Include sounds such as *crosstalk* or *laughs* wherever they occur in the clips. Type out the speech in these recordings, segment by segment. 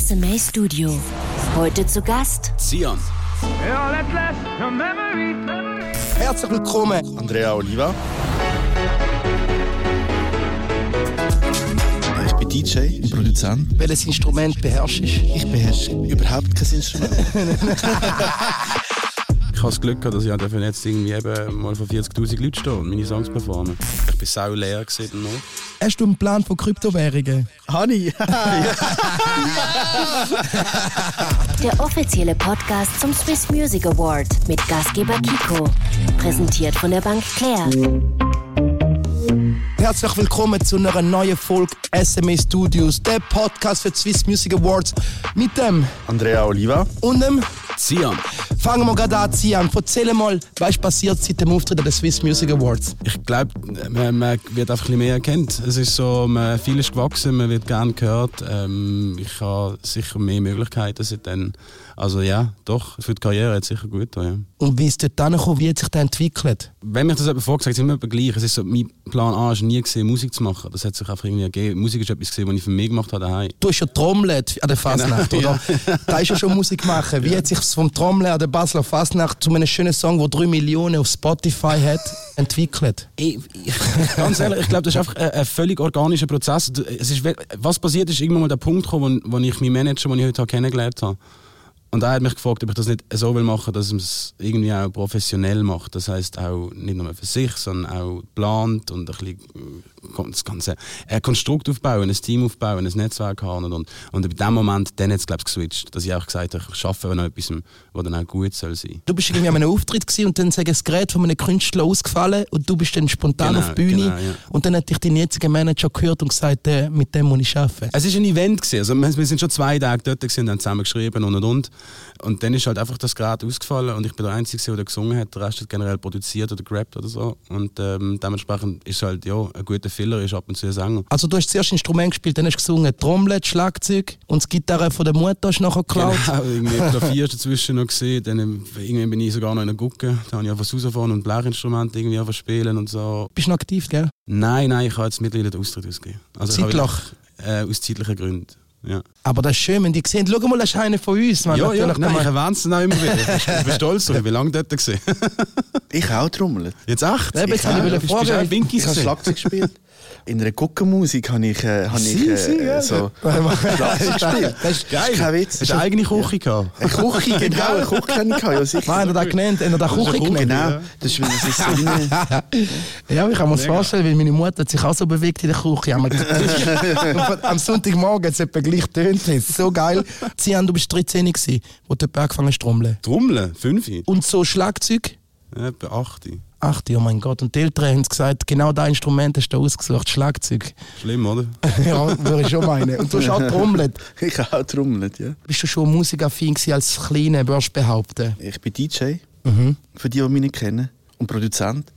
SMA Studio. Heute zu Gast Sian. Herzlich willkommen. Andrea Oliva. Ich bin DJ und Produzent. Welches Instrument beherrschst du? Ich beherrsche überhaupt kein Instrument. *laughs* Ich habe das Glück gehabt, dass ich dürfen jetzt irgendwie eben mal vor 40'000 Leuten stehen und meine Songs performen. Ich bin sau leer gesehen noch. Hast du einen Plan von Kryptowährungen? Honey. *laughs* Der offizielle Podcast zum Swiss Music Award mit Gastgeber Kiko. Präsentiert von der Bank Claire. Herzlich willkommen zu einer neuen Folge SMA Studios, der Podcast für die Swiss Music Awards mit dem Andrea Oliva. und dem. Sian. Fangen wir gerade an, Zian. Erzähl mal, was passiert seit dem Auftritt den Swiss Music Awards? Ich glaube, man, man wird einfach ein bisschen mehr erkannt. Es ist so, man, viel ist gewachsen, man wird gerne gehört. Ähm, ich habe sicher mehr Möglichkeiten seitdem. Also ja, doch, für die Karriere hat es sicher gut ja. Und wie ist dort hingekommen? Wie hat sich das entwickelt? Wenn mich das jemand vorgesagt, ist es immer gleich. Es ist so, mein Plan A ist nie gesehen, Musik zu machen. Das hat sich einfach irgendwie ergeben. Musik ist etwas gesehen, was ich für mich gemacht habe daheim. Du hast ja trommelt an der Fasnacht, Genau, oder? Da ist ja schon Musik machen. Wie hat sich vom Trommeln an der Basler Fasnacht zu einem schönen Song, der 3 Millionen auf Spotify hat, *laughs* entwickelt? Ich, ich, ganz ehrlich, ich glaube, das ist einfach ein, ein völlig organischer Prozess. Es ist, was passiert ist, irgendwann mal der Punkt gekommen, wo, wo ich meinen Manager, den ich heute kennengelernt habe, und er hat mich gefragt, ob ich das nicht so will machen, dass er es irgendwie auch professionell macht. Das heißt auch nicht nur für sich, sondern auch plant und ein bisschen äh, das ganze ein Konstrukt aufbauen, ein Team aufbauen, ein Netzwerk haben und und, und in dem Moment dann jetzt glaube ich geswitcht, dass ich auch gesagt habe, ich schaffe an etwas, was dann auch gut soll sein. Du bist irgendwie an einem Auftritt gewesen und dann sagen das Gerät von einem Künstler ausgefallen und du bist dann spontan Genau, auf die Bühne genau, ja. und dann hat dich dein jetziger Manager gehört und gesagt, äh, mit dem muss ich arbeiten. Es ist ein Event gewesen. Also wir wir sind schon zwei Tage dort gewesen und haben zusammen geschrieben und und und. Und dann ist halt einfach das Gerät ausgefallen und ich bin der Einzige, der gesungen hat. Der Rest hat generell produziert oder gerappt oder so. Und ähm, dementsprechend ist halt ja ein guter Filler, ist ab und zu ein Sänger. Also du hast zuerst Instrument gespielt, dann hast du gesungen Trommel, Schlagzeug und die Gitarre von der Mutter hast du nachher geklaut. Genau, *laughs* irgendwie Klavier dazwischen noch gesehen. Dann ähm, irgendwann bin ich sogar noch in der Gucke. Da habe ich einfach rausgefahren und Blechinstrumente irgendwie einfach spielen und so. Bist du noch aktiv, gell? Nein, nein, ich habe jetzt mittlerweile den Austritt ausgegeben. Also Zeitlich? Äh, aus zeitlichen Gründen. Ja. Aber das ist schön, wenn die sehen, schau mal, das ist einer von uns. Man, Ja, ja, nein, ich erwähne es immer wieder. Ich bin stolz drauf, ich bin lange dort gesehen. Ich auch trommelt. Jetzt echt? Eben, jetzt Ich habe ich auch fragen. Ich habe? Schlagzeug gespielt. In einer Guckenmusik habe ich, äh, habe ich Sie, äh, sie, ja. so Schlagzeug gespielt. Das ist Das ist kein Witz. Hast du eine eigene Küche gehabt? Eine Küche, *laughs* genau. Eine Küche habe ich, ja sicher. Nein, er hat genannt, er hat Küche genannt. Genau. Das ist, das ist *laughs* so rein. Ja, ich kann mir das vorstellen, weil meine Mutter hat sich auch so bewegt in der Küche. *laughs* Am- Sonntagmorgen hat es etwa gleich tönt. Das ist so geil. Zian, du bist 13 gewesen, wo du angefangen hast zu trommeln. Trommeln? Fünf? Und so Schlagzeug? Ja, etwa acht. Ach, oh mein Gott. Und die Eltern haben gesagt, genau das Instrument hast du ausgesucht, Schlagzeug. Schlimm, oder? *laughs* ja, würde ich schon meinen. Und du hast auch getrommelt. *laughs* Ich habe auch trommelt, ja. Bist du schon musikaffin als Kleiner, würdest du behaupten? Ich bin DJ, Mhm. für die, die mich nicht kennen, und Produzent.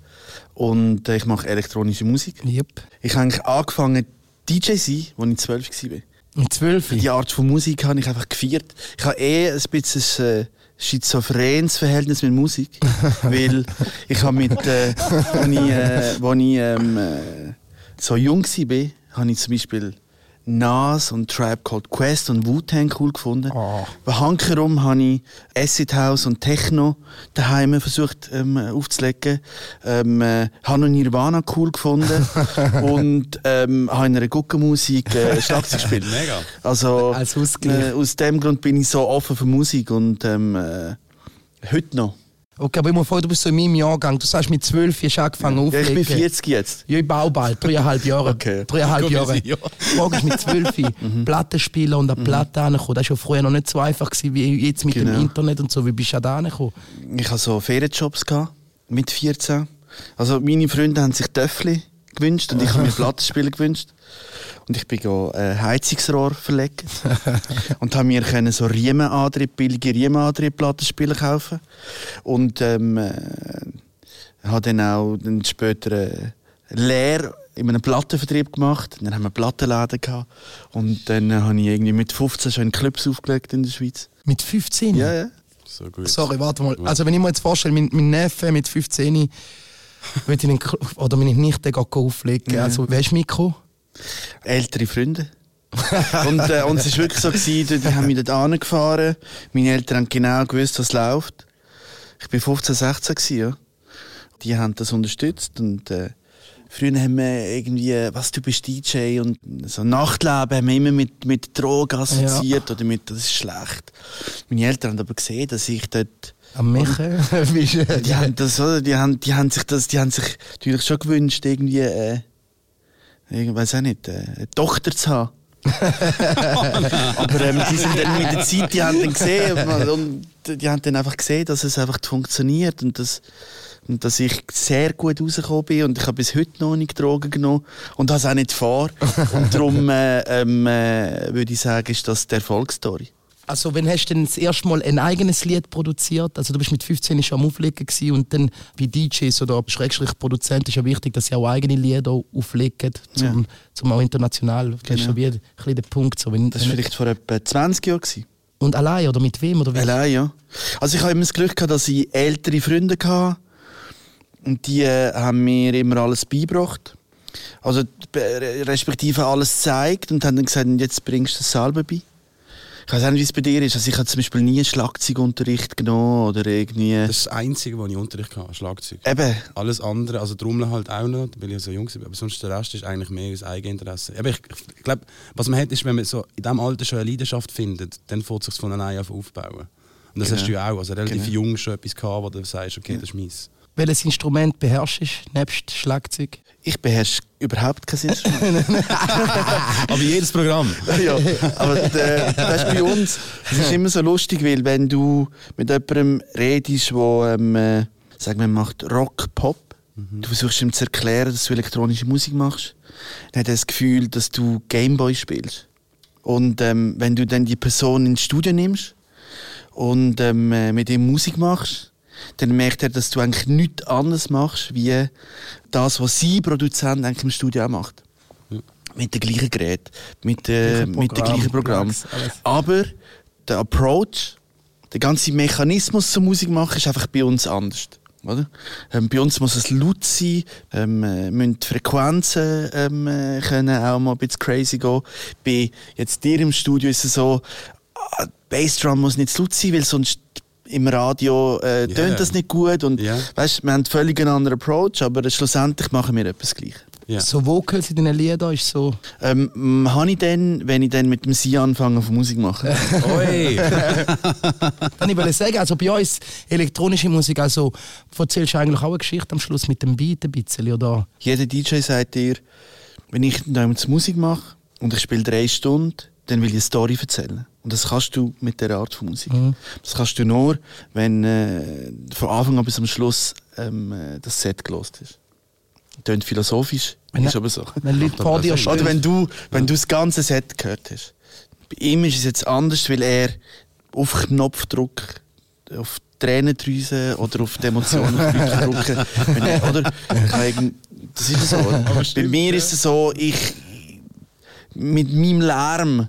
Und äh, ich mache elektronische Musik. Yep. Ich habe eigentlich angefangen, DJ zu sein, als ich zwölf war. Mit zwölf? Die Art von Musik habe ich einfach gefeiert. Ich habe eh ein bisschen äh, schizophrenes Verhältnis mit Musik. *laughs* weil ich habe mit, äh, als ich, äh, als ich ähm, äh, so jung war, habe ich zum Beispiel Nas und Tribe Called Quest und Wu-Tang cool gefunden. Oh. Bei Hankerum habe ich Acid House und Techno daheim versucht ähm, aufzulegen. Ähm, äh, habe noch Nirvana cool gefunden *laughs* und ähm, habe in einer Guckenmusik äh, *laughs* Schlagzeug gespielt. Mega. Also Als äh, aus dem Grund bin ich so offen für Musik und ähm, äh, heute noch. Okay, aber ich muss vor, du bist so in meinem Jahrgang. Du sagst, mit zwölf hast du angefangen Ja, aufzulegen. ich bin 40 jetzt. Ja, ich baue bald, dreieinhalb Jahre. Okay. Dreieinhalb Jahre. ja. *laughs* Frage ist mit zwölf, Platten spielen und an Platten ankommen. Das war ja früher noch nicht so einfach gewesen, wie jetzt mit Genau. dem Internet und so. Wie bist du da angekommen? Ich hatte so Ferienjobs mit 14. Also meine Freunde haben sich Töffli gewünscht und ich habe mir *laughs* Plattenspieler gewünscht. Und ich bin go, äh, Heizungsrohr verlegt *laughs* und habe mir können so Riemenantrieb, billige Riemenantrieb Plattenspieler kaufen und ähm, äh, habe dann auch dann später äh, Lehr in einem Plattenvertrieb gemacht. Dann haben wir Plattenläden gehabt und dann äh, habe ich irgendwie mit 15 schon in Clubs aufgelegt in der Schweiz. Mit 15? Ja, ja. So gut. Sorry, warte mal. Also wenn ich mir jetzt vorstelle, mein, mein Neffe mit 15 will ich den, oder meine Nichte geht auflegen. Also, wer ist Mikro? Ältere Freunde. *laughs* und, äh, und es war wirklich so, gewesen, die haben mich dort angefahren. Meine Eltern haben genau gewusst, was läuft. Ich war 15, 16 gewesen, ja. Die haben das unterstützt und äh, Früher haben wir irgendwie, was du bist DJ und so Nachtleben haben wir immer mit, mit Drogen assoziiert oder mit, das ist schlecht. Meine Eltern haben aber gesehen, dass ich dort Am schön. *laughs* die haben das, oder? Die haben, die haben sich das, die haben sich natürlich schon gewünscht, irgendwie, äh, ich weiß auch nicht, äh, eine Tochter zu haben. *laughs* Aber ähm, die sind dann mit der Zeit, die haben dann gesehen und die haben dann einfach gesehen, dass es einfach funktioniert und dass, und dass ich sehr gut rausgekommen bin und ich habe bis heute noch nicht Drogen genommen und das auch nicht vor. Und darum äh, ähm, äh, würde ich sagen, ist das die Erfolgsstory. Also, wenn hast du denn das erste Mal ein eigenes Lied produziert? Also, du bist mit 15 schon am Auflegen und dann bei DJs oder Schrägstrich Produzent ist ja wichtig, dass sie auch eigene Lieder auflegen, zum, Ja. zum auch international. Das ist Genau. so wie ein bisschen der Punkt. So, wenn, Das war vielleicht vor etwa 20 Jahren. Gewesen. und allein oder mit wem? Oder wie? Allein, ja. Also ich habe immer das Glück gehabt, dass ich ältere Freunde hatte. Und die äh, haben mir immer alles beigebracht. Also respektive alles gezeigt und haben dann gesagt, jetzt bringst du das selber bei. Ich weiß auch nicht, wie es bei dir ist. Also ich habe zum Beispiel nie Schlagzeugunterricht genommen oder irgendwie... Das ist das Einzige, wo ich Unterricht hatte, Schlagzeug. Eben, Alles andere, also Trommeln halt auch noch, weil ich so jung war, aber sonst der Rest ist eigentlich mehr aus Eigeninteresse. Aber ich, ich glaube, was man hat, ist, wenn man so in diesem Alter schon eine Leidenschaft findet, dann fängt es sich von alleine auf aufbauen. Und das Genau. hast du ja auch, also relativ Genau. jung schon etwas gehabt, wo du sagst, okay, das ist meins. Welches Instrument beherrschst du nebst Schlagzeug? Ich beherrsche überhaupt kein Instrument. *laughs* *laughs* Aber jedes Programm. ja, aber äh, das ist bei uns, es ist immer so lustig, weil wenn du mit jemandem redest, der, ähm, äh, sagen wir, macht Rock, Pop, du versuchst ihm zu erklären, dass du elektronische Musik machst, dann hat er das Gefühl, dass du Gameboy spielst. Und ähm, wenn du dann die Person ins Studio nimmst und ähm, äh, mit ihm Musik machst, dann merkt er, dass du eigentlich nichts anderes machst, wie das, was sie Produzent eigentlich im Studio auch macht. Mit dem gleichen Gerät, mit, äh, mit dem gleichen Programm. Alles. Aber der Approach, der ganze Mechanismus zur Musik machen, ist einfach bei uns anders. Oder? Ähm, bei uns muss es laut sein, ähm, äh, müssen die Frequenzen ähm, äh, können auch mal ein bisschen crazy gehen. Bei jetzt dir im Studio ist es so, ah, Bassdrum muss nicht zu laut sein, weil sonst im Radio äh, Ja. tönt das nicht gut. Und, Ja. weißt, wir haben völlig einen anderen Approach, aber schlussendlich machen wir etwas Gleiches. Ja. So Vocals in deinen Liedern ist so. Ähm, m, habe ich dann, wenn ich dann mit dem Sie anfange, auf Musik machen? *laughs* Oi! *laughs* Dann ich wollte sagen, also bei uns elektronische Musik, also erzählst du eigentlich auch eine Geschichte am Schluss mit dem Beat ein bisschen, oder? Jeder DJ sagt dir, wenn ich damals Musik mache und ich spiele drei Stunden, dann will ich eine Story erzählen. Und das kannst du mit der Art von Musik. Das kannst du nur, wenn äh, von Anfang an bis am Schluss ähm, äh, das Set gelost ist. Tönt philosophisch, Wenn- ist aber so. Wenn Leute vor dir Oder stehen. wenn du, wenn du das ganze Set gehört hast. Bei ihm ist es jetzt anders, weil er auf Knopfdruck, auf die Tränendrüse oder auf die Emotionen *laughs* drücken. Er, oder? Das ist so. Oder? Bei mir ist es so, ich mit meinem Lärm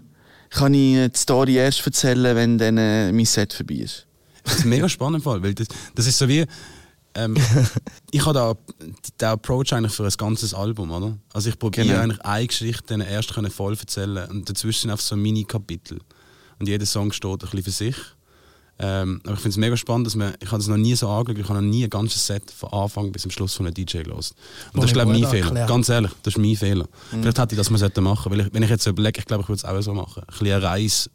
kann ich die Story erst erzählen, wenn dann äh, mein Set vorbei ist. Das ist mega spannend, Fall, weil das, das ist so wie. Ähm, *laughs* ich habe da den Approach eigentlich für ein ganzes Album, oder? Also ich probiere Genau. eigentlich eine Geschichte dann erst können voll erzählen und dazwischen einfach so Mini-Kapitel. Und jeder Song steht ein bisschen für sich. Ähm, aber ich finde es mega spannend, dass man, ich habe das noch nie so angeschaut, ich habe noch nie ein ganzes Set von Anfang bis zum Schluss von einem DJ gelost. Und das ist glaube ich mein Fehler. erklärt. Ganz ehrlich, das ist mein Fehler. Vielleicht hätte ich das mal machen weil ich, wenn ich jetzt so überlege, ich glaube, ich würde es auch so machen. Ein bisschen eine Reise,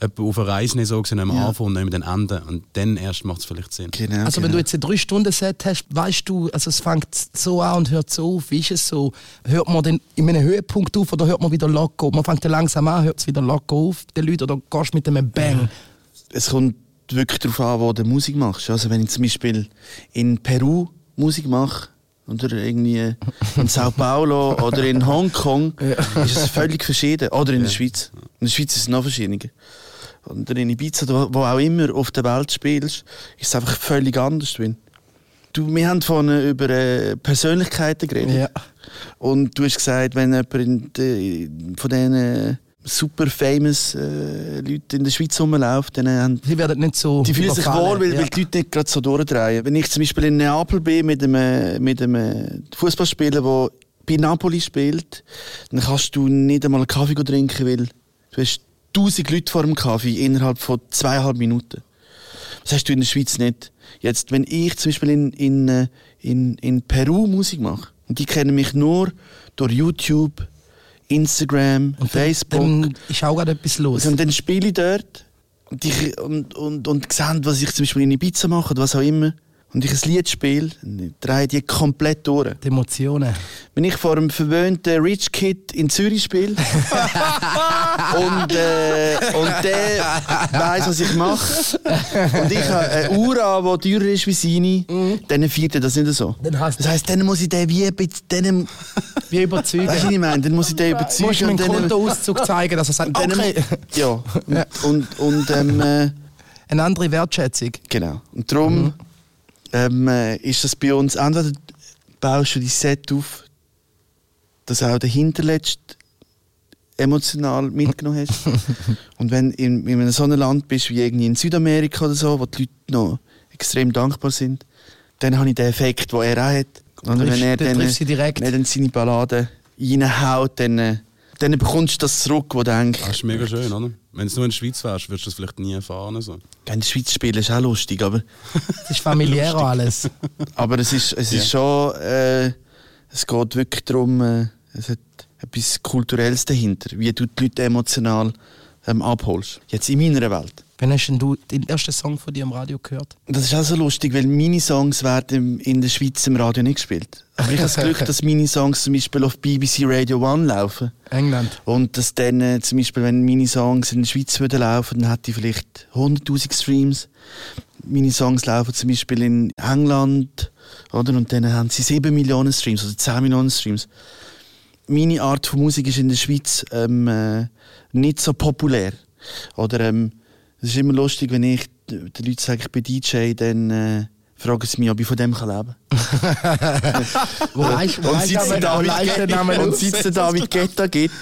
etwa auf eine Reise nicht so gesehen, am Ja. Anfang und dann am Ende. Und dann erst macht es vielleicht Sinn. Genau, Also wenn genau. du jetzt ein 3-Stunden-Set hast, weißt du, also es fängt so an und hört so auf. Wie ist es so? Hört man dann in einem Höhepunkt auf oder hört man wieder locker auf? Man fängt dann langsam an, hört es wieder locker auf, die Leute, oder gehst mit einem Bang? Es kommt wirklich darauf an, wo du Musik machst. Also wenn ich zum Beispiel in Peru Musik mache, oder irgendwie in *laughs* Sao Paulo oder in Hongkong, ist es völlig verschieden. Oder in der Schweiz. In der Schweiz ist es noch verschiedener. Oder in Ibiza, wo auch immer auf der Welt spielst, ist es einfach völlig anders. Du, wir haben vorhin über äh, Persönlichkeiten geredet. Ja. Und du hast gesagt, wenn jemand in de, von diesen super famous äh, Leuten in der Schweiz rumläuft, dann haben Sie werden nicht so. die fühlen sich wohl, weil, ja. weil die Leute nicht gerade so durchdrehen. Wenn ich zum Beispiel in Neapel bin mit einem, mit einem Fußballspieler, der bei Napoli spielt, dann kannst du nicht einmal einen Kaffee trinken, weil du hast tausend Leute vor dem Kaffee innerhalb von zweieinhalb Minuten. Das hast du in der Schweiz nicht. Jetzt, wenn ich zum Beispiel in, in, äh, in, in Peru Musik mache, und die kennen mich nur durch YouTube, Instagram, Facebook. Dann ist auch gerade etwas los. Und dann spiele ich dort und, ich, und, und, und sehen, was ich zum Beispiel in Ibiza mache oder was auch immer. Und ich ein Lied spiele, drehe ich die komplett durch. Die Emotionen. Wenn ich vor einem verwöhnten Rich Kid in Zürich spiele *laughs* und, äh, und der weiss, was ich mache und ich habe eine Uhr an, die teurer ist wie seine, dann feiert er das nicht so. Das heisst, dann muss ich den wie ein bisschen, dann, Wie überzeugen. weißt du, was ich meine? Dann muss ich den Musst du überzeugen. mir einen Kontoauszug zeigen, dass er sagt, okay. Ja, und, *laughs* und, und ähm, äh, Eine andere Wertschätzung. Genau. Und darum ähm, äh, ist das bei uns, entweder baust du dein Set auf, dass auch der Hinterletzt emotional *laughs* mitgenommen hast. und wenn du in, in einem so einem Land bist wie irgendwie in Südamerika oder so, wo die Leute noch extrem dankbar sind, dann habe ich den Effekt, den er auch hat. Und wenn er dann direkt. wenn er dann seine Balladen reinhaut, dann, äh, dann bekommst du das zurück, wo du denkst, Das ist mega schön, oder? Wenn es nur in der Schweiz wärst, würdest du das vielleicht nie erfahren. So. in der Schweiz spielen ist auch lustig, aber *laughs* Es ist familiär alles. *laughs* Aber es ist, es ist schon, äh, es geht wirklich darum, äh, es hat etwas Kulturelles dahinter, wie du die Leute emotional ähm, abholst. Jetzt in meiner Welt. Wann hast denn du den ersten Song von dir im Radio gehört? Das ist auch so lustig, weil meine Songs werden in der Schweiz im Radio nicht gespielt. Aber ich habe das Glück, *laughs* dass meine Songs zum Beispiel auf BBC Radio One laufen. England. Und dass dann äh, zum Beispiel, wenn meine Songs in der Schweiz würden laufen, dann hätte ich vielleicht 100'000 Streams. Meine Songs laufen zum Beispiel in England, oder? Und dann haben sie 7 Millionen Streams oder 10 Millionen Streams. Meine Art von Musik ist in der Schweiz ähm, äh, nicht so populär. Oder ähm, es ist immer lustig, wenn ich den Leuten sage, ich bin DJ, dann äh, fragen sie mich, ob ich von dem kann leben *laughs* wo und und aus? seit es den David Guetta gibt,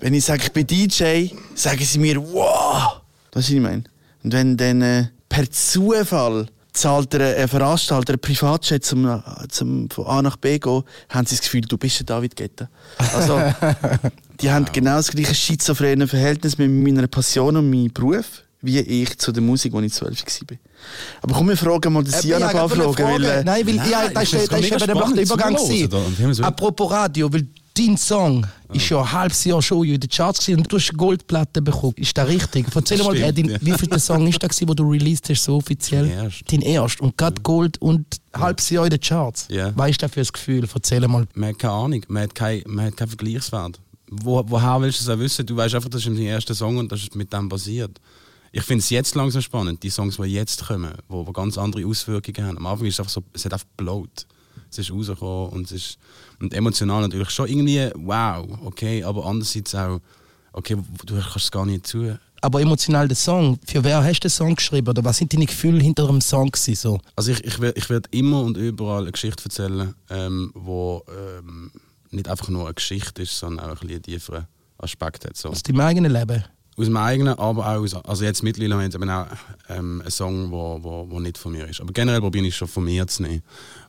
wenn ich sage, ich bin DJ, sagen sie mir, wow! Das ist, was ich meine. Und wenn dann äh, per Zufall zahlt der, ein Veranstalter ein Privatjet zum, zum von A nach B gehen, haben sie das Gefühl, du bist der David Guetta. Also, *laughs* die haben genau das gleiche schizophrene Verhältnis mit meiner Passion und meinem Beruf, wie ich zu der Musik, als ich zwölf war. Aber komm, wir fragen mal den Äh, Sian ein paar Fragen. Weil, äh, Nein, weil ja, ich das ist, find's das ist eben der spannend der Übergang. zuzuhören gewesen. da. Und wir haben so- Apropos Radio, weil dein Song ist ja ein halbes Jahr schon in den Charts und du hast Goldplatte bekommen. Ist das richtig? Erzähl Das mal, äh, stimmt, dein, ja. wie viel der Song ist das, wo du released hast, so offiziell? Dein erst. Dein erst. Und gerade Gold und ein halbes Jahr in den Charts. Ja. Was ist das für ein Gefühl? Erzähl mal. Man hat keine Ahnung, man hat, kein, keinen Vergleichswert. Wo, woher willst du es auch wissen? Du weißt einfach, das ist dein erster Song und das ist mit dem basiert. Ich finde es jetzt langsam spannend, die Songs, die jetzt kommen, wo, wo ganz andere Auswirkungen haben. Am Anfang ist es einfach so, es hat einfach blowt. Es ist rausgekommen und es ist und emotional natürlich schon irgendwie wow, okay, aber andererseits auch, okay, du kannst es gar nicht zu. Aber emotional der Song, für wer hast du den Song geschrieben? Oder was sind deine Gefühle hinter dem Song gewesen, so? Also ich, ich werde ich werd immer und überall eine Geschichte erzählen, ähm, wo ähm, nicht einfach nur eine Geschichte ist, sondern auch ein bisschen tieferen Aspekt hat. So. Aus deinem eigenen Leben? Aus dem eigenen, aber auch aus, also jetzt mittlerweile haben wir eben auch ähm, einen Song, wo, wo, wo nicht von mir ist. Aber generell probiere ich schon von mir zu nehmen.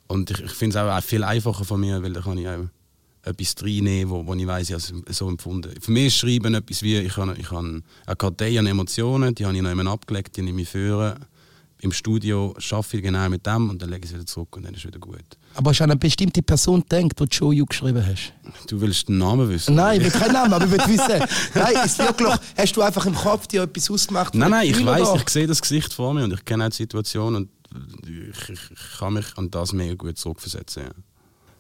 Und ich, ich finde es auch, viel einfacher von mir, weil da kann ich auch etwas reinnehmen, wo, wo ich weiss, ich habe es so empfunden. Für mich ist Schreiben etwas wie, ich habe, ich habe eine Kartei an Emotionen, die habe ich noch einmal abgelegt, die nehme ich führen. Im Studio arbeite ich genau mit dem und dann lege ich es wieder zurück und dann ist es wieder gut. Aber hast du an eine bestimmte Person gedacht, die Joe You geschrieben hast? Du willst den Namen wissen? Nein, ich will keinen Namen, aber ich will wissen. Nein, ist wirklich, hast du einfach im Kopf dir etwas ausgemacht? Nein, nein, ich weiß, ich sehe das Gesicht vor mir und ich kenne auch die Situation und ich, ich, ich kann mich an das mega gut zurückversetzen. Ja.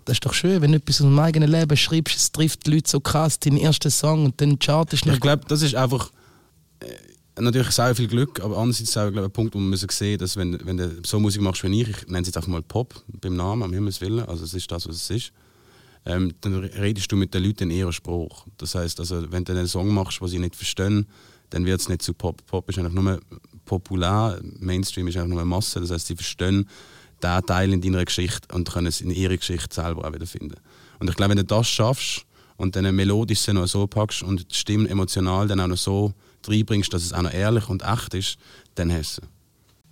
Das ist doch schön, wenn du etwas aus deinem eigenen Leben schreibst, es trifft die Leute so krass, deinen ersten Song und dann chartest du Ich glaube, das ist einfach äh, natürlich sehr viel Glück, aber andererseits auch glaub, ein Punkt, wo man müssen sehen dass wenn, wenn du so Musik machst wie ich, ich nenne es jetzt einfach mal Pop beim Namen, am Himmels Willen, also es ist das, was es ist, ähm, dann redest du mit den Leuten in ihrem Spruch. Das heißt, also, wenn du einen Song machst, den sie nicht verstehen, dann wird es nicht zu Pop. Pop ist einfach nur populär, Mainstream ist einfach nur Masse, das heißt, sie verstehen diesen Teil in deiner Geschichte und können es in ihrer Geschichte selber auch wieder finden. Und ich glaube, wenn du das schaffst und dann melodisch noch so packst und die Stimme emotional dann auch noch so reinbringst, dass es auch noch ehrlich und echt ist, dann hast du.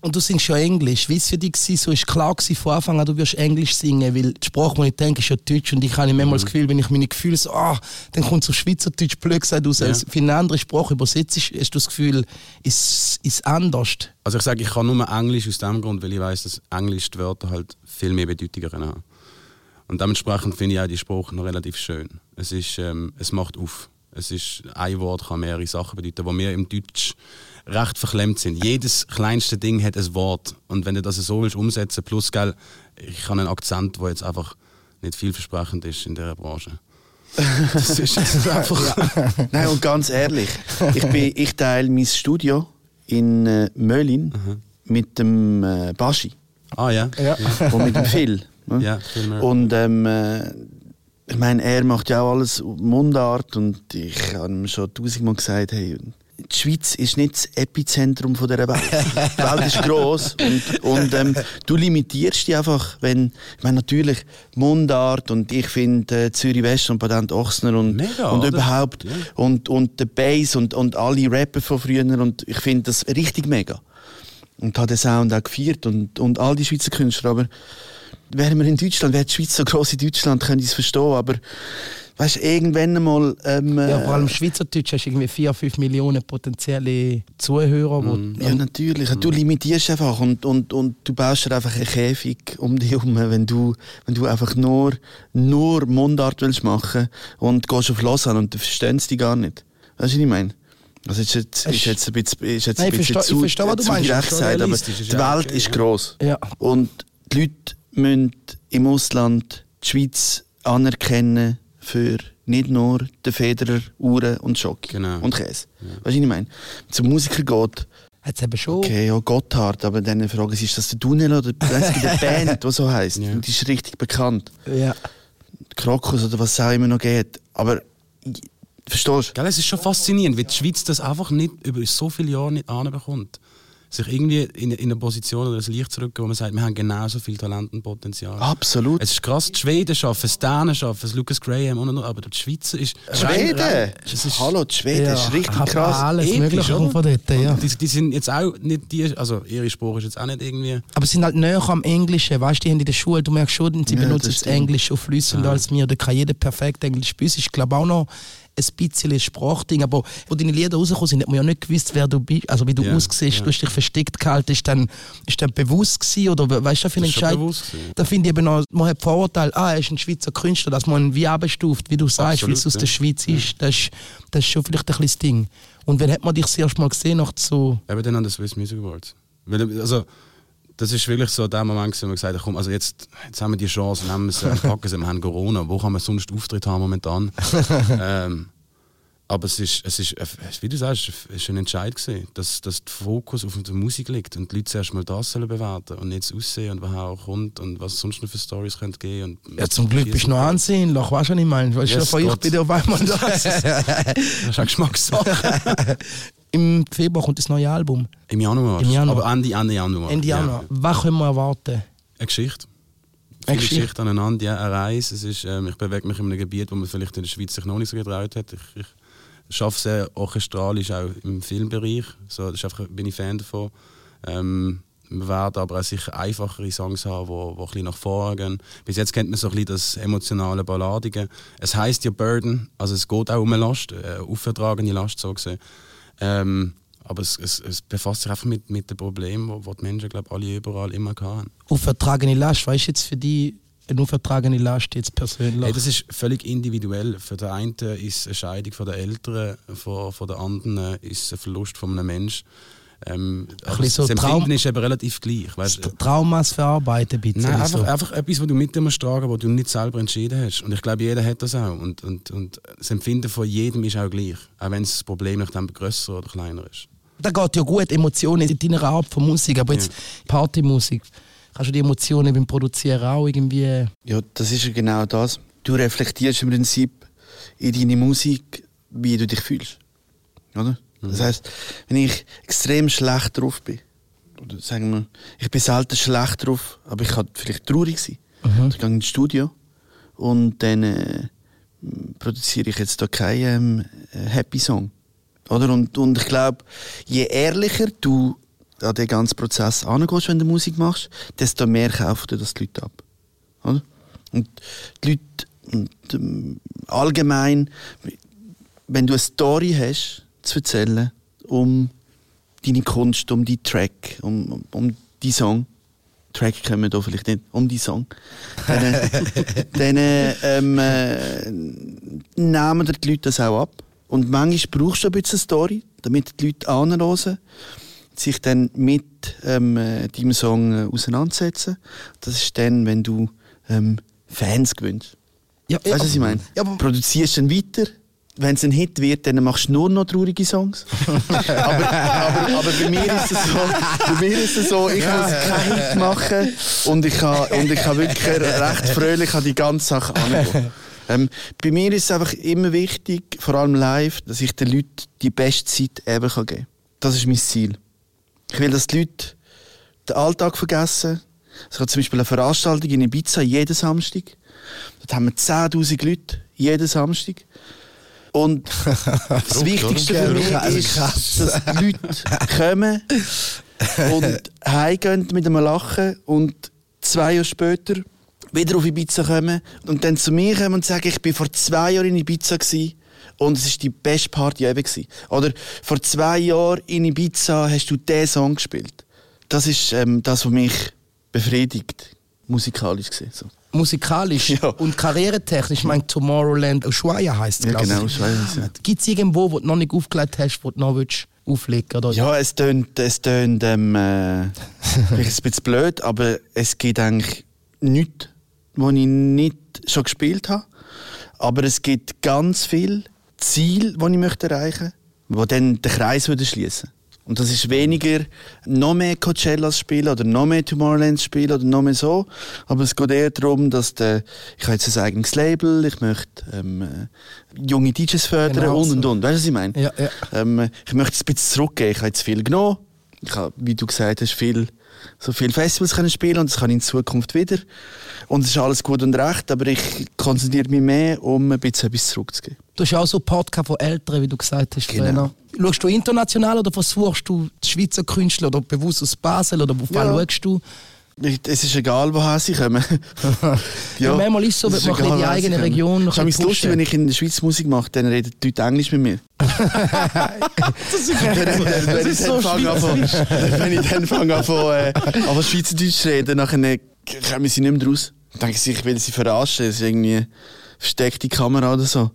Und du singst ja Englisch. Wie war es für dich? gewesen? So ist klar gewesen von Anfang an, du wirst Englisch singen, weil die Sprache, die ich denke, ist ja Deutsch. Und ich habe manchmal das Gefühl, wenn ich meine Gefühle so, ah, dann kommt so Schweizerdeutsch blöd gesagt aus. Ja. Als für eine andere Sprache übersetzt, hast du das Gefühl, ist ist anders. Also ich sage, ich kann nur Englisch aus dem Grund, weil ich weiß, dass Englisch die Wörter halt viel mehr Bedeutungen haben. Und dementsprechend finde ich auch die Sprache noch relativ schön. Es, ist, ähm, es macht auf. Es ist, ein Wort kann mehrere Sachen bedeuten, wo wir im Deutsch recht verklemmt sind. Jedes kleinste Ding hat ein Wort. Und wenn du das so willst umsetzen, plus, gell, ich habe einen Akzent, der jetzt einfach nicht vielversprechend ist in dieser Branche. *laughs* Das ist einfach... *laughs* Nein, und ganz ehrlich, ich, bin, ich teile mein Studio in äh, Möllin mit dem äh, Baschi Ah ja. Ja. und mit dem Phil. ne? Ja. Und ähm, äh, ich meine, er macht ja auch alles Mundart und ich habe ihm schon tausendmal gesagt, hey, die Schweiz ist nicht das Epizentrum von dieser Welt. *laughs* Die Welt ist gross und, und ähm, du limitierst dich einfach, wenn, ich meine natürlich Mundart und ich finde äh, Zürich West und Patent Ochsner und, Mega, und überhaupt Ja. und, und der Bass und, und alle Rapper von früher und ich finde das richtig mega. Und habe den Sound auch gefeiert und, und all die Schweizer Künstler, aber wären wir in Deutschland, wäre die Schweiz so gross in Deutschland, könnte ich es verstehen, aber weißt irgendwann einmal ähm, Ja, vor allem äh, Schweizerdeutsch hast du irgendwie 4, 5 Millionen potenzielle Zuhörer. Wo, ja, natürlich. Du limitierst einfach und, und, und du baust dir einfach einen Käfig um dich herum, wenn du, wenn du einfach nur, nur Mundart willst machen und gehst auf Lausanne und du verstehst die gar nicht. Weißt du, was ich meine? Also ist jetzt, ist jetzt ein bisschen, ist jetzt Nein, ein ich bisschen verstehe- zu, ich verstehe, was du zu meinst. direkt gesagt, aber die ja Welt okay, ist ja. gross. Ja. Und die Leute müssen im Ausland die Schweiz anerkennen für nicht nur den Federer, Uhren und Schock Genau. und Käse. Weißt du, was ich meine? Zum Musiker geht, Hat es eben schon. okay, ja, Gotthard, aber dann fragen sie, ist das der Tunnel oder die einzige *laughs* Band, die so heisst? Ja. Und die ist richtig bekannt. Ja. Krokus oder was es auch immer noch geht. Aber, ich- verstehst du? Gell, es ist schon faszinierend, wie die Schweiz das einfach nicht über so viele Jahre nicht anbekommt. Sich irgendwie in, in eine Position oder ein Licht zurückgehen, wo man sagt, wir haben genauso viel Talent und Potenzial. Absolut. Es ist krass, die Schweden schaffen es, die Dänen schaffen es, Lucas Graham und und und, aber die Schweizer ist... Schweden! rein- ist, Hallo, die Schweden, ja. ist richtig krass. Alles Episch, Mögliche oder? kommt von dort, ja. Die, die sind jetzt auch nicht die, also ihre Sprache ist jetzt auch nicht irgendwie... Aber sie sind halt näher am Englischen, weißt du, die haben in der Schule, du merkst schon, sie Ja, benutzen das das. Englisch schon flüssender als mir, da kann jeder perfekt Englisch bei uns ist, glaube auch noch ein bisschen Sprachding, aber wo deine Lieder rausgekommen sind, hat man ja nicht gewusst, wer du bist, also wie du Ja, aussiehst, ja. du hast dich versteckt gehalten, ist dann, ist dann bewusst gewesen, oder we- weißt du, für einen Entscheid? Da finde ich eben noch, man hat Vorurteil, ah, er ist ein Schweizer Künstler, dass man ihn wie abstuft, wie du sagst, weil es aus Absolut, der ja. Schweiz ist, das ist, das ist schon vielleicht ein bisschen das Ding. Und wann hat man dich das erste Mal gesehen, nach so, Eben dann an den Swiss Music Awards. Weil, also, das ist wirklich so der Moment, wo wir gesagt haben, komm, also jetzt, jetzt haben wir die Chance, nehmen wir es, äh, packen es, wir haben Corona, wo kann man sonst Auftritt haben momentan? *laughs* ähm, aber es ist, es ist, wie du sagst, es ist ein Entscheid gewesen, dass, dass der Fokus auf der Musik liegt und die Leute zuerst mal das sollen bewerten und nicht das Aussehen und wer auch kommt und was sonst noch für Stories könnte geben. Und ja zum Glück bist du noch ansehnlich, weißt du, was ich meine? Weißt du, Yes, von ich bin ja auf einmal da. *laughs* Das ist eine Geschmackssache. *laughs* Im Februar kommt das neue Album. Im Januar. Im Januar. Aber Ende, Ende Januar. Ende Januar. Was können wir erwarten? Eine Geschichte. Eine Geschichte. Geschichten aneinander, ja, eine Reise. Es ist, ähm, ich bewege mich in einem Gebiet, wo man vielleicht in der Schweiz sich noch nicht so getraut hat. Ich, ich arbeite sehr orchestralisch auch im Filmbereich. So, das einfach, bin ich Fan davon. Ähm, wir werden aber auch sicher einfachere Songs haben, die wo, wo ein bisschen nach vorne gehen. Bis jetzt kennt man so ein bisschen das emotionale Balladige. Es heißt ja Burden, also es geht auch um eine Last, äh, aufertragene Last so gesehen. Ähm, aber es, es, es befasst sich einfach mit, mit den Problemen, die die Menschen, glaube alle überall immer hatten. Aufertragene Last, weißt du jetzt für die eine aufertragene Last jetzt persönlich? Hey, das ist völlig individuell. Für den einen ist eine Scheidung von den Eltern, von, von den anderen ist ein Verlust von einem Menschen. Ähm, bisschen so das Traum- Empfinden ist eben relativ gleich. Weißt? Traumas verarbeiten bitte. Nein, einfach, so. einfach etwas, was du mit dir musst tragen was du nicht selber entschieden hast. Und ich glaube, jeder hat das auch. Und, und, und das Empfinden von jedem ist auch gleich. Auch wenn das Problem nach dem grösser oder kleiner ist. Da geht ja gut Emotionen in deiner Art von Musik, aber jetzt Partymusik. Kannst du die Emotionen beim Produzieren auch irgendwie. Ja, das ist ja genau das. Du reflektierst im Prinzip in deine Musik, wie du dich fühlst. Oder? Das heißt, wenn ich extrem schlecht drauf bin, oder sagen wir, ich bin selten schlecht drauf, aber ich kann vielleicht traurig sein. Mhm. Ich gehe ins Studio und dann äh, produziere ich jetzt da keinen ähm, Happy Song. Oder? Und, und ich glaube, je ehrlicher du an den ganzen Prozess angehst, wenn du Musik machst, desto mehr kaufen dir das die Leute ab. Oder? Und die Leute und, ähm, allgemein, wenn du eine Story hast zu erzählen um deine Kunst, um die Track, um, um, um die Song, Track können wir da vielleicht nicht, um die Song, dann, *laughs* dann ähm, äh, nehmen die Leute das auch ab. Und manchmal brauchst du ein bisschen eine Story, damit die Leute anhören, sich dann mit ähm, äh, deinem Song äh, auseinandersetzen. Das ist dann, wenn du ähm, Fans gewinnst. Ja, Weißt du, was ich meine? Ja, aber- Produzierst dann weiter. Wenn es ein Hit wird, dann machst du nur noch traurige Songs. *laughs* aber, aber, aber bei mir ist es so, bei mir ist es so ich muss keinen Hit machen und ich kann, und ich kann wirklich recht fröhlich an die ganze Sache angehen. Ähm, bei mir ist es einfach immer wichtig, vor allem live, dass ich den Leuten die beste Zeit kann geben kann. Das ist mein Ziel. Ich will, dass die Leute den Alltag vergessen. Es gibt zum Beispiel eine Veranstaltung in Ibiza jeden Samstag. Dort haben wir 10.000 Leute jeden Samstag. Und *laughs* das Wichtigste für mich ist, dass die Leute kommen und *laughs* heimgehen mit einem Lachen und zwei Jahre später wieder auf Ibiza kommen und dann zu mir kommen und sagen, ich bin vor zwei Jahren in Ibiza gewesen und es ist die beste Party ever gewesen. Oder vor zwei Jahren in Ibiza hast du diesen Song gespielt. Das ist ähm, das, was mich befriedigt, musikalisch gesehen. So. Musikalisch Ja. und karrieretechnisch, ich meine Tomorrowland Ushuaia heisst es, Ja, glaube genau, ich. Ushuaia ja. Gibt es irgendwo, wo du noch nicht aufgelegt hast, wo du noch willst auflegen oder? Ja, es tönt, es tönt ähm, äh, *laughs* ein bisschen blöd, aber es gibt eigentlich nichts, was ich nicht schon gespielt habe. Aber es gibt ganz viele Ziele, die ich möchte erreichen möchte, die dann den Kreis würden schließen Und das ist weniger noch mehr Coachellas spielen oder noch mehr Tomorrowlands spielen oder noch mehr so. Aber es geht eher darum, dass der, ich habe jetzt ein eigenes Label, ich möchte ähm, äh, junge DJs fördern Genau und so. und und. Weißt du, was ich meine? Ja, ja. Ähm, ich möchte es ein bisschen zurückgeben. Ich habe jetzt viel genommen. Ich habe, wie du gesagt hast, viel, so viele Festivals können spielen und das kann ich in Zukunft wieder. Und es ist alles gut und recht, aber ich konzentriere mich mehr, um ein bisschen etwas zurückzugeben. Du hast ja auch so Podcast von Älteren, wie du gesagt hast. Genau. Trainer. Schaust du international oder versuchst du die Schweizer Künstler oder bewusst aus Basel oder wo Ja. schaust du? Ich, es ist egal, woher sie kommen. *laughs* Ja, manchmal ist es so, es wenn man die egal, sie eigene. Region noch Es ist lustig, wenn ich in der Schweiz Musik mache, dann reden die Leute Englisch mit mir. *laughs* Das ist wenn, ich- wenn, ich dann fange an von- wenn ich dann fange an äh, von Schweizerdeutsch zu reden, dann kommen sie nicht mehr raus. Dann denken sie, ich will sie verarschen. Das ist irgendwie eine versteckte Kamera oder so.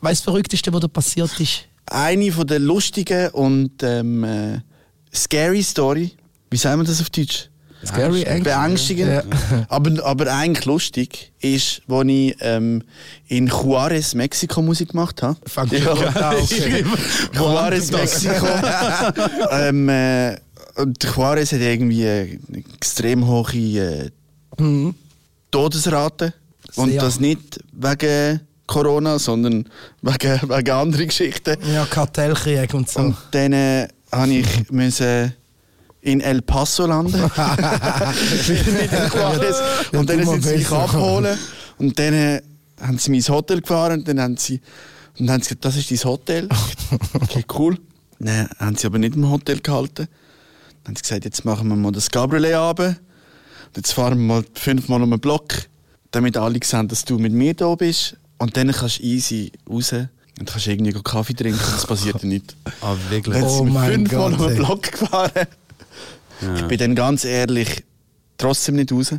Weißt du, das Verrückteste, was da passiert ist? Eine von der lustigen und ähm, äh, scary Story, wie sagen wir das auf Deutsch? Scary, eigentlich. Beängstigend, Ja. *laughs* aber, aber eigentlich lustig, ist, als ich ähm, in Juarez, Mexiko Musik gemacht habe. Fängt Ja. gut an, okay. *laughs* Juarez, Mexiko. *laughs* ähm, äh, und Juarez hat irgendwie eine extrem hohe äh, Todesrate. Und das nicht wegen Corona, sondern wegen, wegen anderen Geschichten. Ja, Kartellkrieg und so. Und dann äh, habe ich müssen in El Paso landen. *laughs* Nicht. Und dann Ja, sind sie mich abholen. Und dann äh, haben sie mich ins Hotel gefahren. Und dann haben sie, und dann haben sie gesagt, das ist dein Hotel. *laughs* Okay, cool. Dann haben sie aber nicht im Hotel gehalten. Dann haben sie gesagt, jetzt machen wir mal das Cabriolet runter. Und jetzt fahren wir mal fünfmal um den Block, damit alle sehen, dass du mit mir da bist. Und dann kannst du easy raus und kannst irgendwie Kaffee trinken es passiert nichts. *laughs* Ah, wirklich? Dann Oh sind wir mein fünfmal Gott, um den. Block gefahren. Ich bin dann ganz ehrlich trotzdem nicht raus.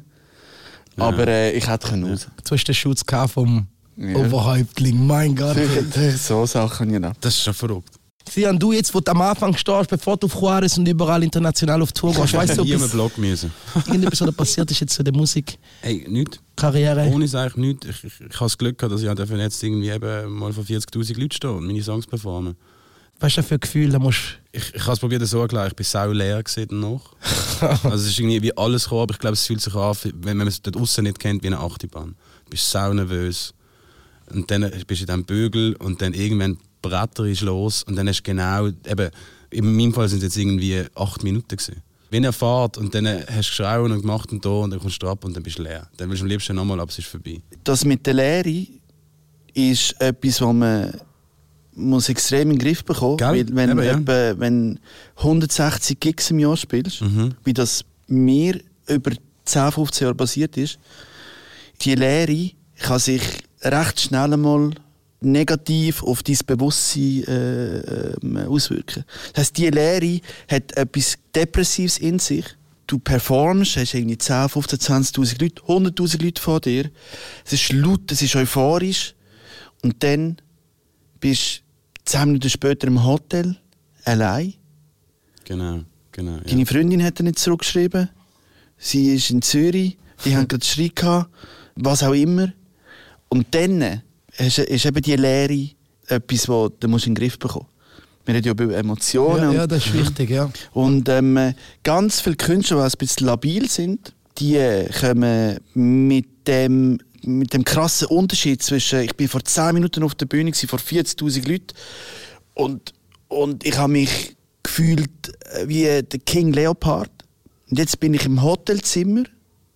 Aber äh, ich hätte können raus. Du hast den Schutz vom Ja. Oberhäuptling, mein Gott. so Sachen, genau. Das ist schon verrückt. Sian, du jetzt, wo du am Anfang stehst, bevor du auf Juarez und überall international auf Tour gehst, weißt du, nie ob einen es Blog müssen. irgendetwas oder passiert ist jetzt zu der Musikkarriere? Hey, nichts. Ohne es eigentlich nichts. Ich, ich, ich habe das Glück gehabt, dass ich jetzt irgendwie eben mal vor 40'000 Leuten stehe und meine Songs performen. Was ist das für ein Gefühl? Da musst Ich, ich habe es probiert so erklären, ich bin sau leer gesehen danach. *laughs* also es ist irgendwie wie alles gekommen, aber ich glaube, es fühlt sich an, wenn wenn man es dort außen nicht kennt, wie eine Achterbahn. Du bist sau nervös. Und dann bist du in diesem Bügel und dann irgendwann bretter ist los und dann hast du genau, eben, in meinem Fall sind es jetzt irgendwie acht Minuten gewesen. Wie eine Fahrt und dann hast du geschrauen und gemacht und da und dann kommst du ab und dann bist du leer. Dann willst du am liebsten nochmal, aber es ist vorbei. Das mit der Lehre ist etwas, was man muss extrem in den Griff bekommen. Gell? Weil wenn, Eben, ja. etwa, wenn 160 Gigs im Jahr spielst, Mhm. wie das mir über 10, 15 Jahre passiert ist, die Lehre kann sich recht schnell einmal negativ auf dein Bewusstsein äh, ähm, auswirken. Das heisst, die Lehre hat etwas Depressives in sich. Du performst, hast irgendwie 10, 15, 20'000 Leute, 100'000 Leute vor dir. Es ist laut, es ist euphorisch. Und dann bist du 10 Minuten später im Hotel, allein. Genau, genau. Ja. Deine Freundin hat dir nicht zurückgeschrieben. Sie ist in Zürich. Die haben gerade Streit gehabt. Was auch immer. Und dann ist, ist eben die Leere etwas, das du musst in den Griff bekommen musst. Wir reden ja über Emotionen. Ja, ja, das ist wichtig, ja. und ähm, ganz viele Künstler, die ein bisschen labil sind, die äh, kommen mit dem, mit dem krassen Unterschied zwischen, ich bin vor 10 Minuten auf der Bühne, gewesen, vor 40'000 Leuten und, und ich habe mich gefühlt äh, wie der King Leopard. Und jetzt bin ich im Hotelzimmer,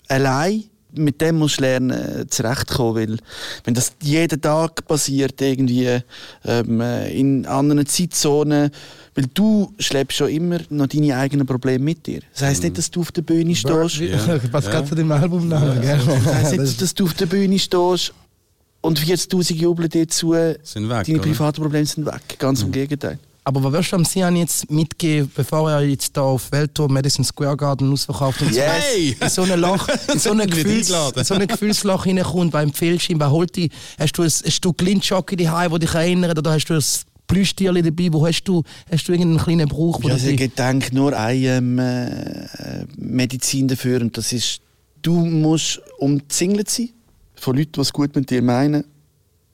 allein. Mit dem musst du lernen, äh, zurechtkommen, weil wenn das jeden Tag passiert, irgendwie ähm, äh, in anderen Zeitzonen, weil du schleppst schon immer noch deine eigenen Probleme mit dir. Das heisst nicht, dass du auf der Bühne stehst. *laughs* Ja. Was Ja. gerade zu dem Album nachher, gell? Das heisst *laughs* Das nicht, dass du auf der Bühne stehst und 40'000 jubeln dir zu. Sind weg, Deine privaten Probleme sind weg. Ganz im Gegenteil. Aber was wirst du am Sian jetzt mitgeben, bevor er jetzt da auf Welttour Madison Square Garden ausverkauft und so Yes. Hey! in so ein Loch, in so *laughs* ein, Gefühls, in so ein Gefühlsloch hineinkommt, weil empfiehlst du ihm, wer holt dich? Hast du ein, ein Stück Lindschocke daheim, das dich erinnert, oder hast du ein Plüschtierli dabei, wo hast du, hast du irgendeinen kleinen Brauch, wo Ja, also ich denke nur eine äh, äh, Medizin dafür und das ist, du musst umzingelt sein von Leuten, die es gut mit dir meinen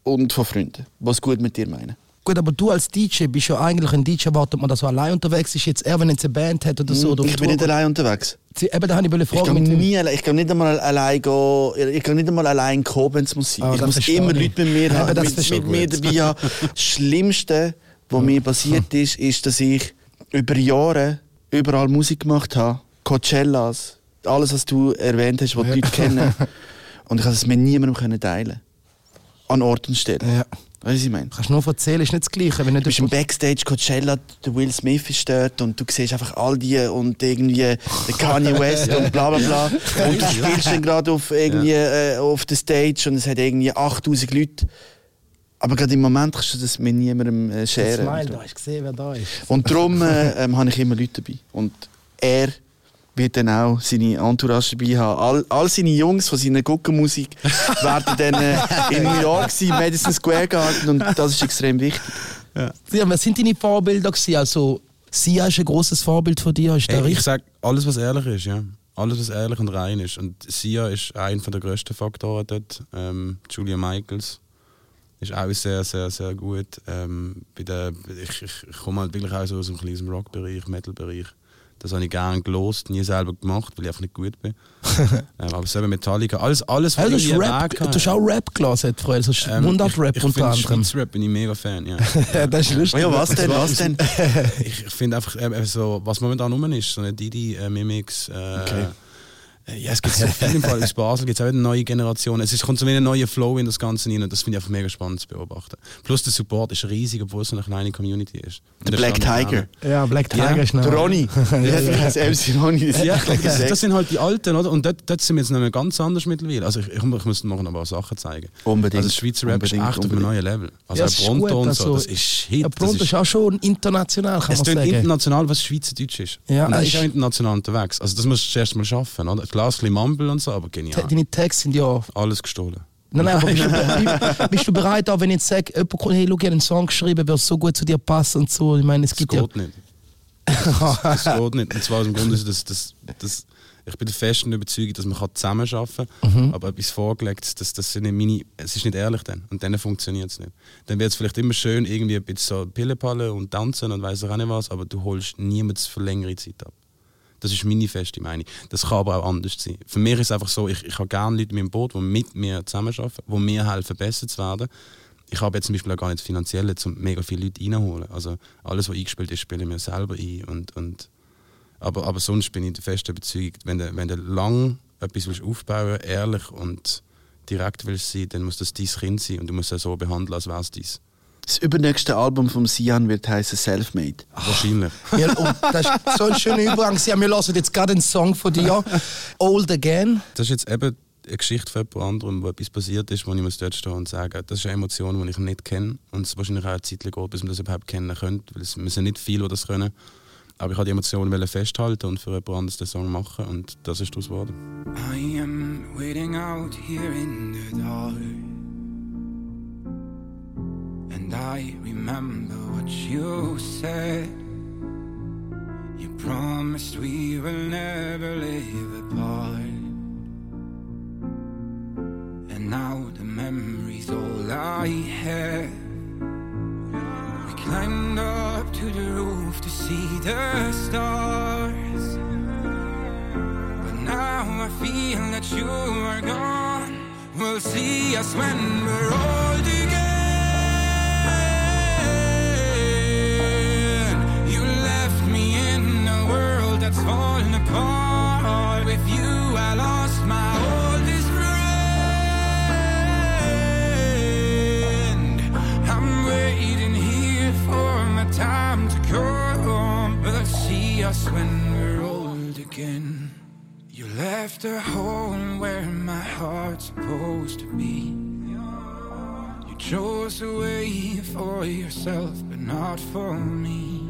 und von Freunden, die es gut mit dir meinen. Gut, aber du als DJ bist ja eigentlich ein DJ, erwartet man, dass er allein unterwegs ist. Jetzt er, wenn er jetzt eine Band hat oder so. Oder Hm, ich auf bin nicht allein unterwegs. geht. Eben, da habe ich eine Ich kann, mit nie, ich kann nicht einmal allein gehen, ich kann nicht einmal allein kommen, wenn es muss sein. Ah, ich muss immer ich. Leute mit mir *laughs* haben, das mit, mit mir ich. dabei haben. Das *laughs* Schlimmste, was mir passiert ist, ist, dass ich über Jahre überall Musik gemacht habe. Coachellas, alles, was du erwähnt hast, was die Leute kennen. *laughs* Und ich konnte es mit niemandem teilen An Ort und Stelle. Ja. Weißt du, was ich meine? Kannst du nur erzählen, ist nicht das Gleiche. Wenn nicht Du bist im Backstage Coachella, der Will Smith ist dort und du siehst einfach all die und irgendwie der Kanye West und bla bla bla. Und du spielst dann gerade auf, irgendwie, äh, auf der Stage und es hat irgendwie 8000 Leute. Aber gerade im Moment kannst du das mit niemandem äh, Smile, scheren. da hast du gesehen, wer da ist. Und darum äh, ähm, habe ich immer Leute dabei. Und er wird dann auch seine Entourage dabei haben. All, all seine Jungs von seiner Guckenmusik *laughs* werden dann äh, in New York sein, Madison Square Garden und das ist extrem wichtig. Ja, wer sind deine Vorbilder gewesen? Also, Sia ist ein großes Vorbild von dir, ist Hey, ich richtig? sag alles, was ehrlich ist, ja. Alles, was ehrlich und rein ist. Und Sia ist einer der grössten Faktoren dort. Ähm, Julia Michaels ist auch sehr, sehr, sehr gut. Ähm, bei der, ich, ich, ich komme halt wirklich auch so aus dem kleinen Rock-Bereich, Metal-Bereich. Das habe ich gerne gelost, nie selber gemacht, weil ich einfach nicht gut bin. *laughs* ähm, aber selber Metallica, alles, alles Hey, du, hast irgendwie Rap, Weg du hast auch Rap gelesen früher, also Ähm, Mundart-Rap ich, ich unter finde anderem. Rap bin ich mega Fan, *laughs* ja. Das ist lustig. Ja, was denn, was denn? ich finde einfach, äh, so, was momentan rum ist, so eine Didi, äh, Mimix. Äh, Okay. Ja, es gibt so viel im Fall aus Basel, gibt es auch eine neue Generation. Es ist, kommt so wie ein neuer Flow in das Ganze rein und das finde ich einfach mega spannend zu beobachten. Plus der Support ist riesig, obwohl es so eine kleine Community ist. Der Black Tiger. Ja, Black Tiger Ja, ist noch. *laughs* Der Ronny. Ja, das MC Ronny. Das Ja, ist echt das, gesagt. das sind halt die Alten, oder? Und dort, dort sind wir jetzt noch mal ganz anders mittlerweile. Also ich, ich, ich muss noch ein paar Sachen zeigen. Unbedingt. Also Schweizer Rap ist Unbedingt, echt auf einem unbedingt. neuen Level. Also Ja, es ist Pronto gut, und also- so, das ist Shit. Ja, das Pronto ist auch schon international, kann Es man sagen. international, was Schweizerdeutsch ist. Ja, und es ist auch ist- international unterwegs. Also das musst du zuerst mal schaffen, oder? Bisschen Mumble und so, aber genial. Deine Tags sind ja. Alles gestohlen. Nein, nein, aber bist du, bist du bereit, auch wenn ich jetzt sage, jemand kommt, hey, schau, ich habe einen Song geschrieben, würde so gut zu dir passen und so. Ich meine, es Das gibt ja. geht nicht. Das geht nicht. Und zwar aus dem Grund, dass, dass, dass, ich bin der festen Überzeugung, dass man zusammenarbeiten kann, Mhm. aber etwas vorgelegt, das, das sind meine, es ist nicht ehrlich dann. Und dann funktioniert es nicht. Dann wird es vielleicht immer schön, irgendwie ein bisschen so Pillepalle und tanzen und weiss auch nicht was, aber du holst niemals für längere Zeit ab. Das ist meine feste Meinung. Das kann aber auch anders sein. Für mich ist es einfach so, ich, ich habe gerne Leute in meinem Boot, die mit mir zusammenarbeiten, die mir helfen, besser zu werden. Ich habe jetzt zum Beispiel auch gar nicht das Finanzielle, um mega viele Leute reinholen. Also alles, was eingespielt ist, spiele ich mir selber ein. Und, und, aber, aber sonst bin ich der festen Überzeugung, wenn du, wenn du lang etwas willst aufbauen ehrlich und direkt willst sein, dann muss das dein Kind sein und du musst es so behandeln, als wäre es dies. Das übernächste Album vom Sian wird heißen Selfmade. Wahrscheinlich. Ja, und das ist so ein schöner Übergang. Ja, wir hören jetzt gerade einen Song von dir, Old Again. Das ist jetzt eben eine Geschichte von jemand anderem, wo etwas passiert ist, wo ich muss dort stehen und sagen, das ist eine Emotion, die ich nicht kenne und es wahrscheinlich auch eine Zeit geht, bis man das überhaupt kennen könnte, weil es wir sind nicht viele, die das können. Aber ich wollte die Emotionen festhalten und für jemand anderes den Song machen und das ist daraus geworden. I am waiting out here in the dark. And I remember what you said. You promised we will never live apart. And now the memory's all I have. We climbed up to the roof to see the stars. But now I feel that you are gone. We'll see us when we're old for yourself, but not for me.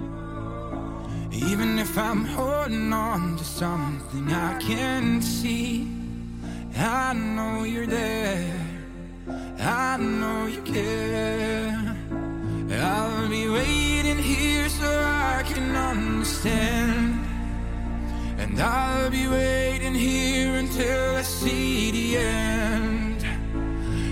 Even if I'm holding on to something I can't see, I know you're there. I know you care. I'll be waiting here so I can understand. And I'll be waiting here until I see the end.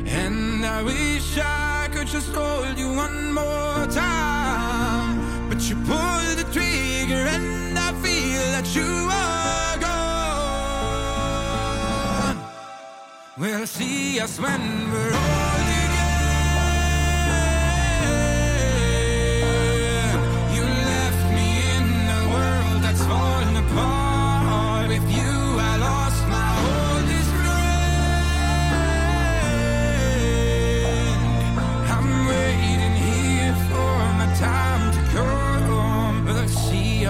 And I wish I could just hold you one more time. But you pull the trigger and I feel that you are gone. We'll see us when we're old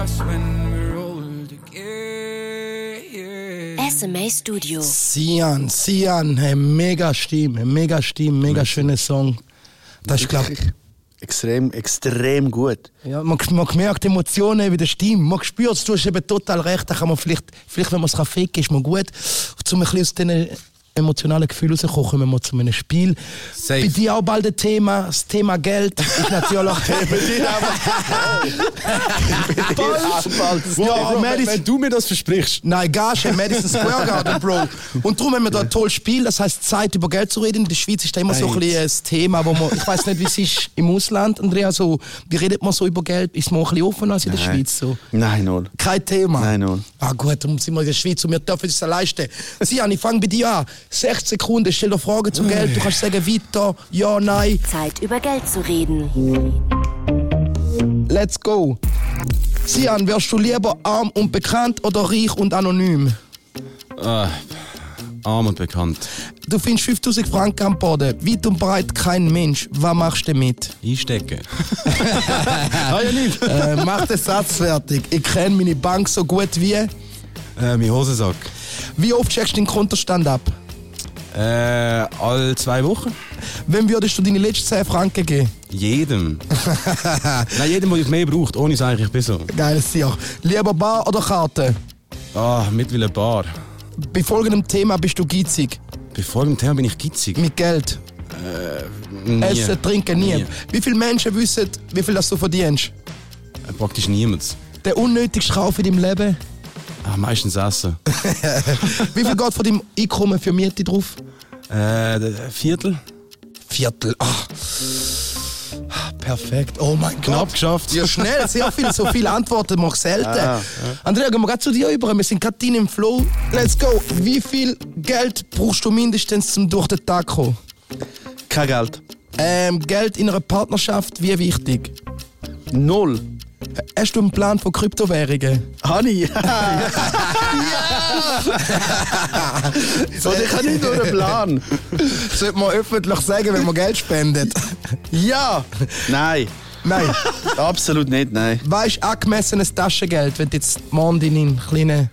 us when we're old again. SMA Studio. Sian, Sian, hey, mega Stimme, mega Stimme, mega schöner Song. Das ist, glaube Wirklich extrem, extrem gut. Ja, man, man merkt die Emotionen wie der Stimme. Man spürt es, du hast eben total recht. Da kann man vielleicht, vielleicht wenn man es ficken kann, ist man gut. Um ein bisschen aus diesen emotionalen Gefühlen rauszukommen, kommen wir zu einem Spiel. Safe. Bei dir auch bald ein Thema, das Thema Geld. Ist natürlich Wow, *laughs* *laughs* Ja, Bro, wenn, wenn du mir das versprichst, Nein, Gage Madison Square *laughs* Garden, Bro. Und darum haben wir da ein tolles Spiel, das heißt Zeit über Geld zu reden. In der Schweiz ist da immer so ein bisschen ein Thema, wo man, ich weiß nicht, wie es ist im Ausland, Andrea, so, wie redet man so über Geld? Ist man auch ein bisschen offener als in der Nein. Schweiz? So? Nein, null. Kein Thema. Nein, null. Ah gut, darum sind wir in der Schweiz und wir dürfen uns das leisten. Sian, ich fange bei dir an. 60 Sekunden, stell dir Fragen zum Geld. Du kannst sagen, weiter, ja, nein. Zeit über Geld zu reden. Let's go. Sian, wärst du lieber arm und bekannt oder reich und anonym? äh, arm und bekannt. Du findest 5000 Franken am Boden, weit und breit kein Mensch. Was machst du damit? Einstecken. *laughs* ah ja, nicht. äh, mach den Satz fertig. Ich kenne meine Bank so gut wie. Äh, mein Hosensack. Wie oft checkst du den Kontostand ab? Äh, alle zwei Wochen. Wem würdest du deine letzten 10 Franken geben? Jedem. *laughs* Nein, jedem, der mehr braucht. Ohne es eigentlich besser. Geiles Tier. Lieber Bar oder Karte? Ah, mittlerweile ein Bar. Bei folgendem Thema bist du geizig. Bei folgendem Thema bin ich gitzig. Mit Geld. Nie. Essen, trinken, nie. Nie. Wie viele Menschen wissen, wie viel das du verdienst? Äh, Praktisch niemand. Der unnötigste Kauf in deinem Leben? Ah, meistens essen. *laughs* Wie viel geht von deinem Einkommen für Miete drauf? Äh, Viertel. Viertel. Ah. Perfekt. Oh mein Gott. Knapp geschafft. Ja, schnell, sehr viel. So viele Antworten mach ich selten. Andrea, gehen wir gerade zu dir über. Wir sind gerade im Flow. Let's go. Wie viel Geld brauchst du mindestens, um durch den Tag zu kommen? Kein Geld. Ähm, Geld in einer Partnerschaft, wie wichtig? Null. Hast du einen Plan von Kryptowährungen? Hani. Und ich *laughs* habe nicht nur einen Plan. Sollte man öffentlich sagen, wenn man Geld spendet? Ja. Nein. Nein. Absolut nicht, nein. Weißt du, angemessenes Taschengeld, wenn du jetzt morgen deinen kleinen.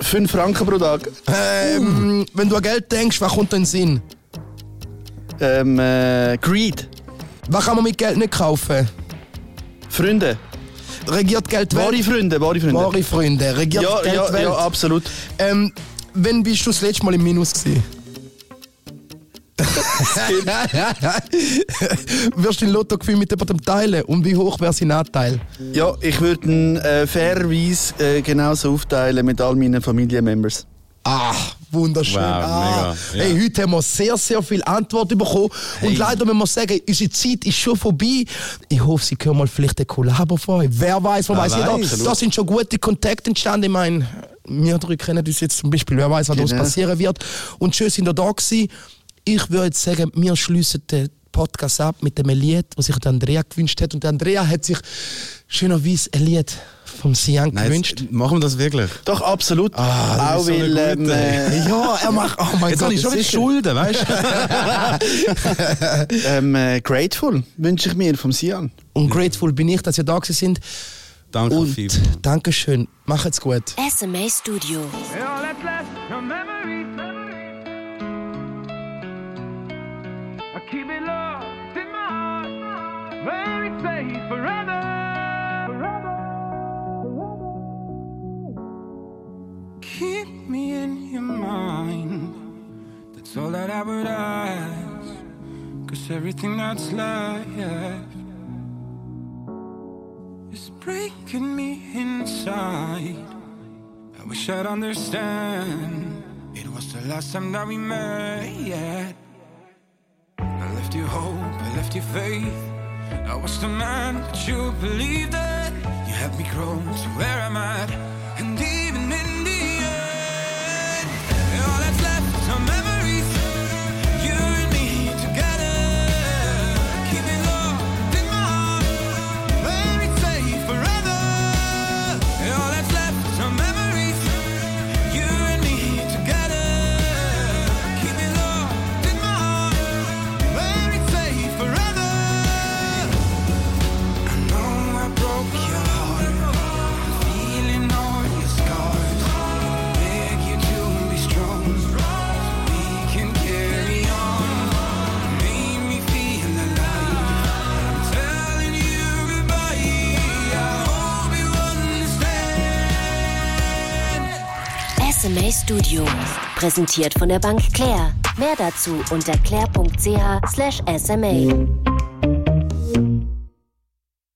5 Franken pro Tag. Ähm, wenn du an Geld denkst, was kommt dir in den Sinn? Ähm, äh, Greed. Was kann man mit Geld nicht kaufen? Freunde. Regiert Geld die Wahre? Freunde, wahre Freunde. Wahre Freunde. Regiert ja, Geld ja, Welt? ja, absolut. Ähm, wann bist du das letzte Mal im Minus gewesen? *laughs* Wirst du den Lottogewinn mit jemandem teilen? Und wie hoch wäre sein Anteil? Ja, ich würde ihn äh, fairerweise äh, genauso aufteilen mit all meinen Familienmembers. Ah, wunderschön. Wow, ah. mega, ja. Hey, heute haben wir sehr, sehr viel Antwort bekommen. Und leider müssen wir sagen, unsere Zeit ist schon vorbei. Ich hoffe, Sie können mal vielleicht ein Kollabo von euch. Wer weiß, wer weiß. weiß. Da sind schon gute Kontakte entstanden. Ich meine, wir drei kennen uns jetzt zum Beispiel. Wer weiß, was Genau. passieren wird. Und schön sind ihr da gewesen. Ich würde jetzt sagen, wir schließen den Podcast ab mit dem Lied, das sich der Andrea gewünscht hat. Und der Andrea hat sich schönerweise ein Lied vom Sian Nein, gewünscht. jetzt, machen wir das wirklich? Doch, absolut. Ah, das Auch ist so eine weil, ähm, gute. äh, *laughs* Ja, er macht. Oh mein Jetzt Gott, habe ich schon wieder. Schulden, weißt du? *laughs* ähm, äh, Grateful wünsche ich mir vom Sian. Und grateful bin ich, dass ihr da gewesen sind. Danke, Und. Dankeschön. Macht's gut. SMA Studio. All that's left Keep me in your mind. That's all that I would ask. Cause everything that's left is breaking me inside. I wish I'd understand. It was the last time that we met. I left you hope, I left you faith. I was the man, but you believed that. You helped me grow to where I'm at. Studio. Präsentiert von der Bank Claire. Mehr dazu unter claire.ch/sma.